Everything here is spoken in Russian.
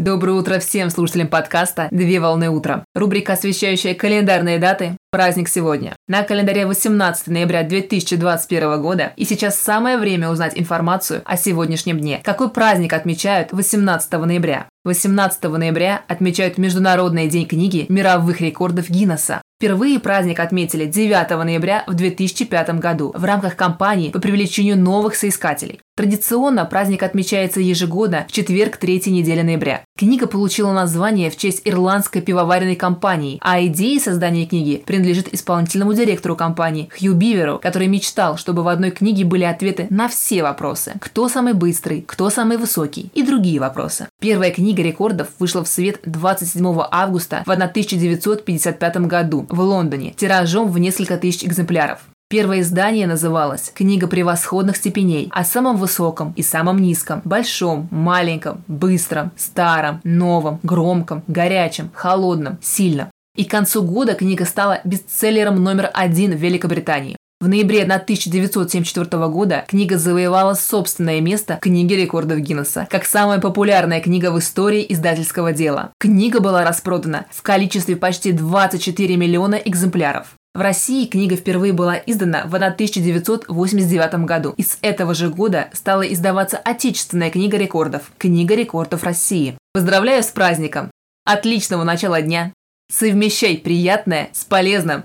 Доброе утро всем слушателям подкаста «Две волны утра». Рубрика, освещающая календарные даты Праздник сегодня. На календаре 18 ноября 2021 года, и сейчас самое время узнать информацию о сегодняшнем дне. Какой праздник отмечают 18 ноября? 18 ноября отмечают Международный день книги мировых рекордов Гиннесса. Впервые праздник отметили 9 ноября в 2005 году в рамках кампании по привлечению новых соискателей. Традиционно праздник отмечается ежегодно в четверг третьей недели ноября. Книга получила название в честь ирландской пивоваренной компании, а идея создания книги принадлежит исполнительному директору компании Хью Биверу, который мечтал, чтобы в одной книге были ответы на все вопросы. Кто самый быстрый, кто самый высокий и другие вопросы. Первая книга рекордов вышла в свет 27 августа в 1955 году в Лондоне тиражом в несколько тысяч экземпляров. Первое издание называлось «Книга превосходных степеней» о самом высоком и самом низком, большом, маленьком, быстром, старом, новом, громком, горячем, холодном, сильном. И к концу года книга стала бестселлером номер один в Великобритании. В ноябре 1974 года книга завоевала собственное место в книге рекордов Гиннесса, как самая популярная книга в истории издательского дела. Книга была распродана в количестве почти 24 миллиона экземпляров. В России книга впервые была издана в 1989 году, и с этого же года стала издаваться отечественная книга рекордов – Книга рекордов России. Поздравляю с праздником! Отличного начала дня! Совмещай приятное с полезным!